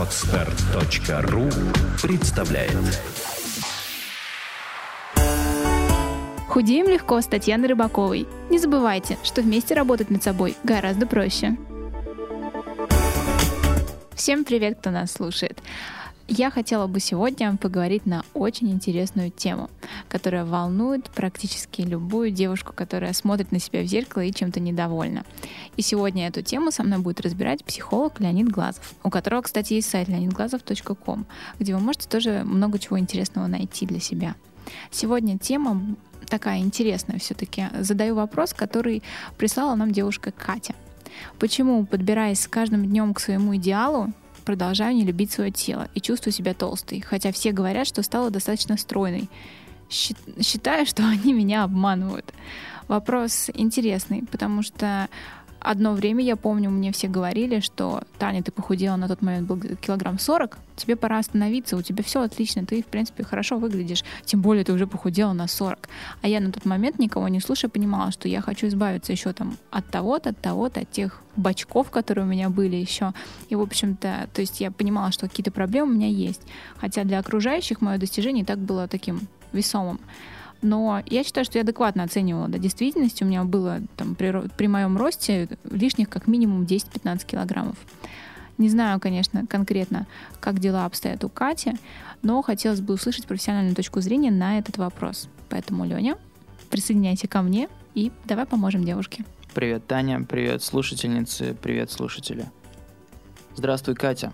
Отстар.ру представляет Худеем легко с Татьяной Рыбаковой. Не забывайте, что вместе работать над собой гораздо проще. Всем привет, кто нас слушает. Я хотела бы сегодня поговорить на очень интересную тему, которая волнует практически любую девушку, которая смотрит на себя в зеркало и чем-то недовольна. И сегодня эту тему со мной будет разбирать психолог Леонид Глазов, у которого, кстати, есть сайт leonidglazov.com, где вы можете тоже много чего интересного найти для себя. Сегодня тема такая интересная все-таки. Задаю вопрос, который прислала нам девушка Катя. Почему, подбираясь с каждым днем к своему идеалу, продолжаю не любить свое тело и чувствую себя толстой, хотя все говорят, что стала достаточно стройной. Считаю, что они меня обманывают. Вопрос интересный, потому что Одно время, я помню, мне все говорили, что Таня, ты похудела на тот момент был килограмм 40, тебе пора остановиться, у тебя все отлично, ты, в принципе, хорошо выглядишь, тем более ты уже похудела на 40. А я на тот момент, никого не слушая, понимала, что я хочу избавиться еще там от того-то, от того-то, от тех бачков, которые у меня были еще. И, в общем-то, то есть я понимала, что какие-то проблемы у меня есть. Хотя для окружающих мое достижение и так было таким весомым. Но я считаю, что я адекватно оценивала да, действительность. У меня было там, при, при моем росте лишних как минимум 10-15 килограммов. Не знаю, конечно, конкретно, как дела обстоят у Кати, но хотелось бы услышать профессиональную точку зрения на этот вопрос. Поэтому, Леня, присоединяйся ко мне и давай поможем девушке. Привет, Таня, привет, слушательницы, привет, слушатели. Здравствуй, Катя.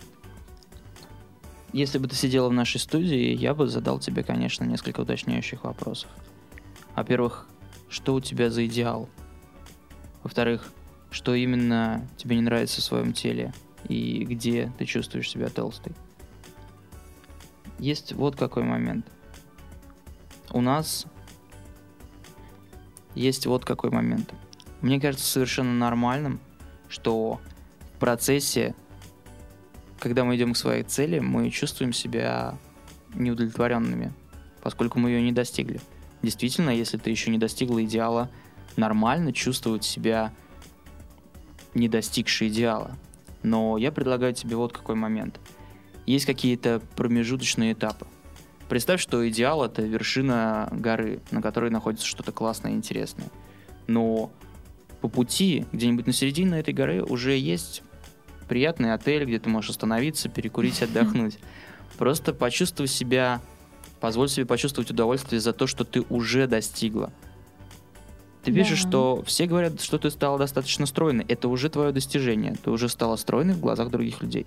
Если бы ты сидела в нашей студии, я бы задал тебе, конечно, несколько уточняющих вопросов. Во-первых, что у тебя за идеал? Во-вторых, что именно тебе не нравится в своем теле и где ты чувствуешь себя толстой? Есть вот какой момент. У нас есть вот какой момент. Мне кажется совершенно нормальным, что в процессе когда мы идем к своей цели, мы чувствуем себя неудовлетворенными, поскольку мы ее не достигли. Действительно, если ты еще не достигла идеала, нормально чувствовать себя не достигшей идеала. Но я предлагаю тебе вот какой момент. Есть какие-то промежуточные этапы. Представь, что идеал — это вершина горы, на которой находится что-то классное и интересное. Но по пути, где-нибудь на середине этой горы, уже есть приятный отель, где ты можешь остановиться, перекурить, отдохнуть. Просто почувствуй себя, позволь себе почувствовать удовольствие за то, что ты уже достигла. Ты да. пишешь, что все говорят, что ты стала достаточно стройной. Это уже твое достижение. Ты уже стала стройной в глазах других людей.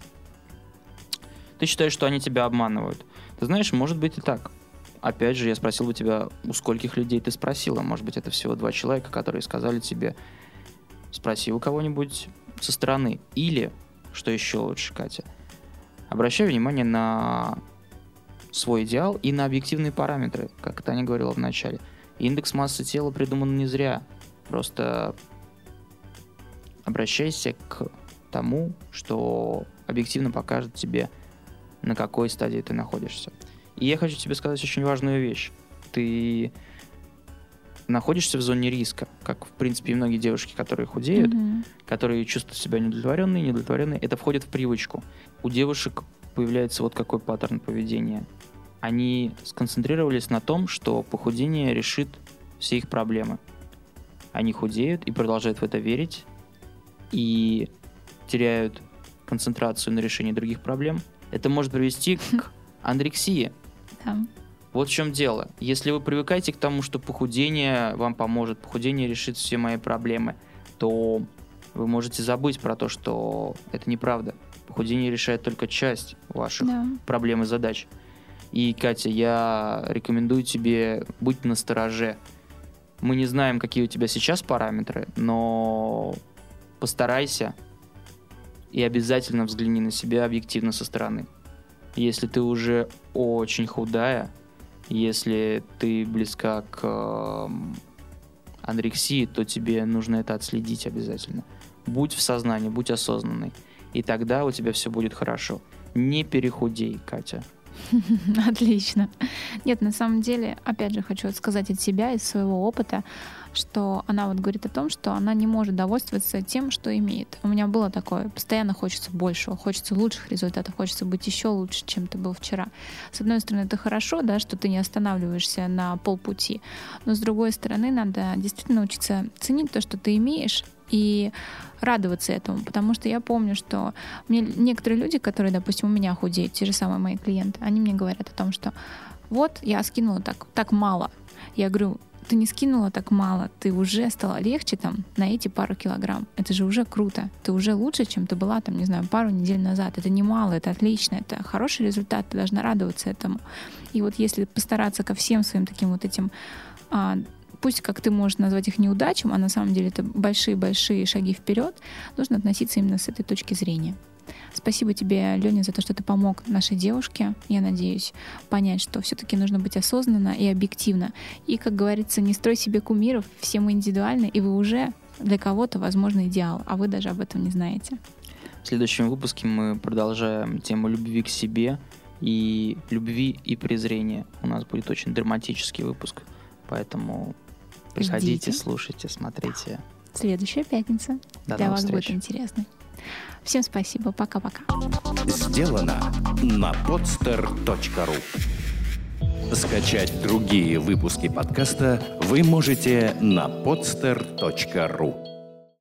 Ты считаешь, что они тебя обманывают. Ты знаешь, может быть и так. Опять же, я спросил бы тебя, у скольких людей ты спросила. Может быть, это всего два человека, которые сказали тебе, спроси у кого-нибудь со стороны. Или что еще лучше, Катя? Обращай внимание на свой идеал и на объективные параметры, как Таня говорила в начале. Индекс массы тела придуман не зря. Просто обращайся к тому, что объективно покажет тебе, на какой стадии ты находишься. И я хочу тебе сказать очень важную вещь. Ты находишься в зоне риска, как, в принципе, и многие девушки, которые худеют, mm-hmm. Которые чувствуют себя неудовлетворенные, неудовлетворенные, это входит в привычку. У девушек появляется вот какой паттерн поведения. Они сконцентрировались на том, что похудение решит все их проблемы. Они худеют и продолжают в это верить, и теряют концентрацию на решении других проблем. Это может привести к анорексии. Вот в чем дело. Если вы привыкаете к тому, что похудение вам поможет, похудение решит все мои проблемы, то вы можете забыть про то, что это неправда. Похудение решает только часть ваших да. проблем и задач. И, Катя, я рекомендую тебе быть на стороже. Мы не знаем, какие у тебя сейчас параметры, но постарайся и обязательно взгляни на себя объективно со стороны. Если ты уже очень худая, если ты близка к эм, анорексии, то тебе нужно это отследить обязательно. Будь в сознании, будь осознанной. И тогда у тебя все будет хорошо. Не перехудей, Катя. Отлично. Нет, на самом деле, опять же, хочу сказать от себя, из своего опыта. Что она вот говорит о том, что она не может довольствоваться тем, что имеет. У меня было такое, постоянно хочется большего, хочется лучших результатов, хочется быть еще лучше, чем ты был вчера. С одной стороны, это хорошо, да, что ты не останавливаешься на полпути, но с другой стороны, надо действительно учиться ценить то, что ты имеешь, и радоваться этому, потому что я помню, что мне некоторые люди, которые, допустим, у меня худеют, те же самые мои клиенты, они мне говорят о том, что вот я скинула так, так мало. Я говорю, ты не скинула так мало, ты уже стала легче там на эти пару килограмм. Это же уже круто. Ты уже лучше, чем ты была там, не знаю, пару недель назад. Это не мало, это отлично, это хороший результат, ты должна радоваться этому. И вот если постараться ко всем своим таким вот этим а, пусть как ты можешь назвать их неудачем, а на самом деле это большие-большие шаги вперед, нужно относиться именно с этой точки зрения. Спасибо тебе, Леня, за то, что ты помог нашей девушке, я надеюсь, понять, что все-таки нужно быть осознанно и объективно. И, как говорится, не строй себе кумиров, все мы индивидуальны, и вы уже для кого-то, возможно, идеал, а вы даже об этом не знаете. В следующем выпуске мы продолжаем тему любви к себе и любви и презрения. У нас будет очень драматический выпуск, поэтому приходите, Ждите. слушайте, смотрите. Следующая пятница. До Для вас встреч. будет интересно. Всем спасибо. Пока-пока. Сделано на podster.ru Скачать другие выпуски подкаста вы можете на podster.ru